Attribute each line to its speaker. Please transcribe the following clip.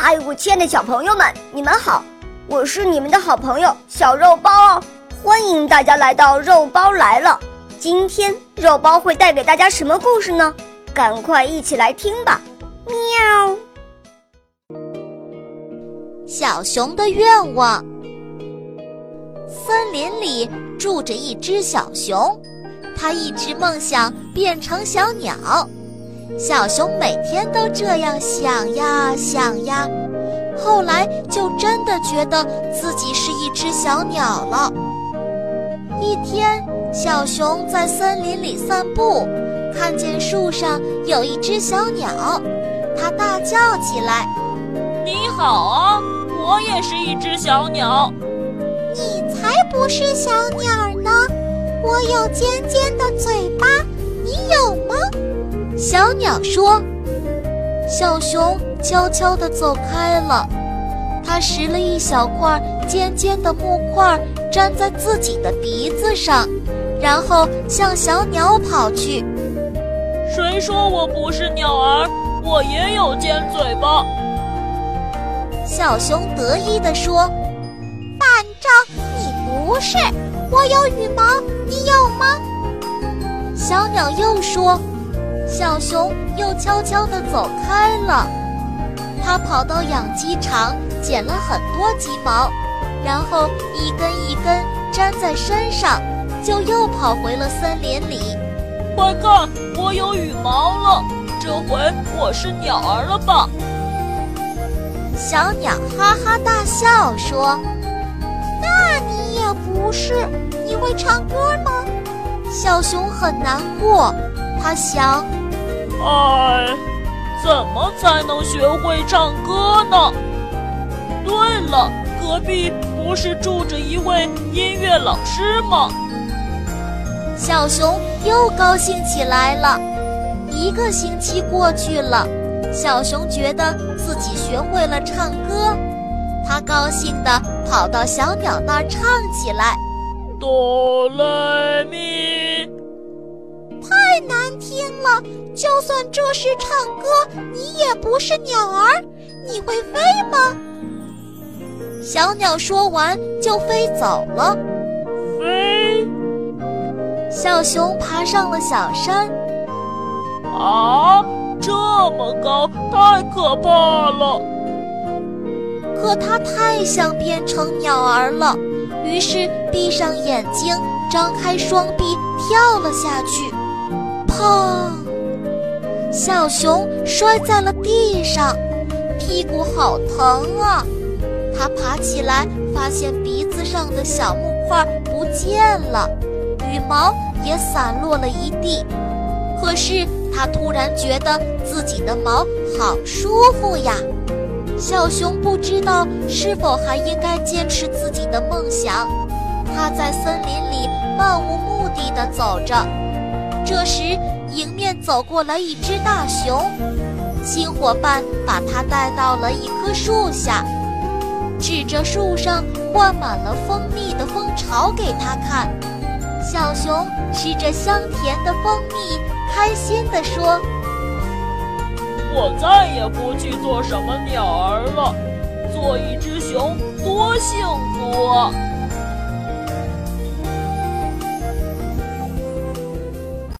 Speaker 1: 嗨，我亲爱的小朋友们，你们好！我是你们的好朋友小肉包哦，欢迎大家来到肉包来了。今天肉包会带给大家什么故事呢？赶快一起来听吧！喵。
Speaker 2: 小熊的愿望。森林里住着一只小熊，它一直梦想变成小鸟。小熊每天都这样想呀想呀，后来就真的觉得自己是一只小鸟了。一天，小熊在森林里散步，看见树上有一只小鸟，它大叫起来：“
Speaker 3: 你好啊，我也是一只小鸟。”
Speaker 4: 你才不是小鸟呢！我有尖尖的嘴巴，你有？
Speaker 2: 小鸟说。小熊悄悄地走开了，它拾了一小块尖尖的木块，粘在自己的鼻子上，然后向小鸟跑去。
Speaker 3: 谁说我不是鸟儿？我也有尖嘴巴。
Speaker 2: 小熊得意地说。
Speaker 4: 反正你不是，我有羽毛，你有吗？
Speaker 2: 小鸟又说。小熊又悄悄地走开了，它跑到养鸡场捡了很多鸡毛，然后一根一根粘在身上，就又跑回了森林里。
Speaker 3: 快看，我有羽毛了，这回我是鸟儿了吧？
Speaker 2: 小鸟哈哈大笑说：“
Speaker 4: 那你也不是，你会唱歌吗？”
Speaker 2: 小熊很难过，他想。
Speaker 3: 哎，怎么才能学会唱歌呢？对了，隔壁不是住着一位音乐老师吗？
Speaker 2: 小熊又高兴起来了。一个星期过去了，小熊觉得自己学会了唱歌，他高兴地跑到小鸟那儿唱起来：
Speaker 3: 哆来咪。
Speaker 4: 太难听了！就算这是唱歌，你也不是鸟儿，你会飞吗？
Speaker 2: 小鸟说完就飞走了。
Speaker 3: 飞。
Speaker 2: 小熊爬上了小山。
Speaker 3: 啊，这么高，太可怕了！
Speaker 2: 可它太想变成鸟儿了，于是闭上眼睛，张开双臂，跳了下去。砰！小熊摔在了地上，屁股好疼啊！它爬起来，发现鼻子上的小木块不见了，羽毛也散落了一地。可是它突然觉得自己的毛好舒服呀！小熊不知道是否还应该坚持自己的梦想。它在森林里漫无目的地走着。这时，迎面走过来一只大熊，新伙伴把它带到了一棵树下，指着树上灌满了蜂蜜的蜂巢给他看。小熊吃着香甜的蜂蜜，开心地说：“
Speaker 3: 我再也不去做什么鸟儿了，做一只熊多幸福啊！”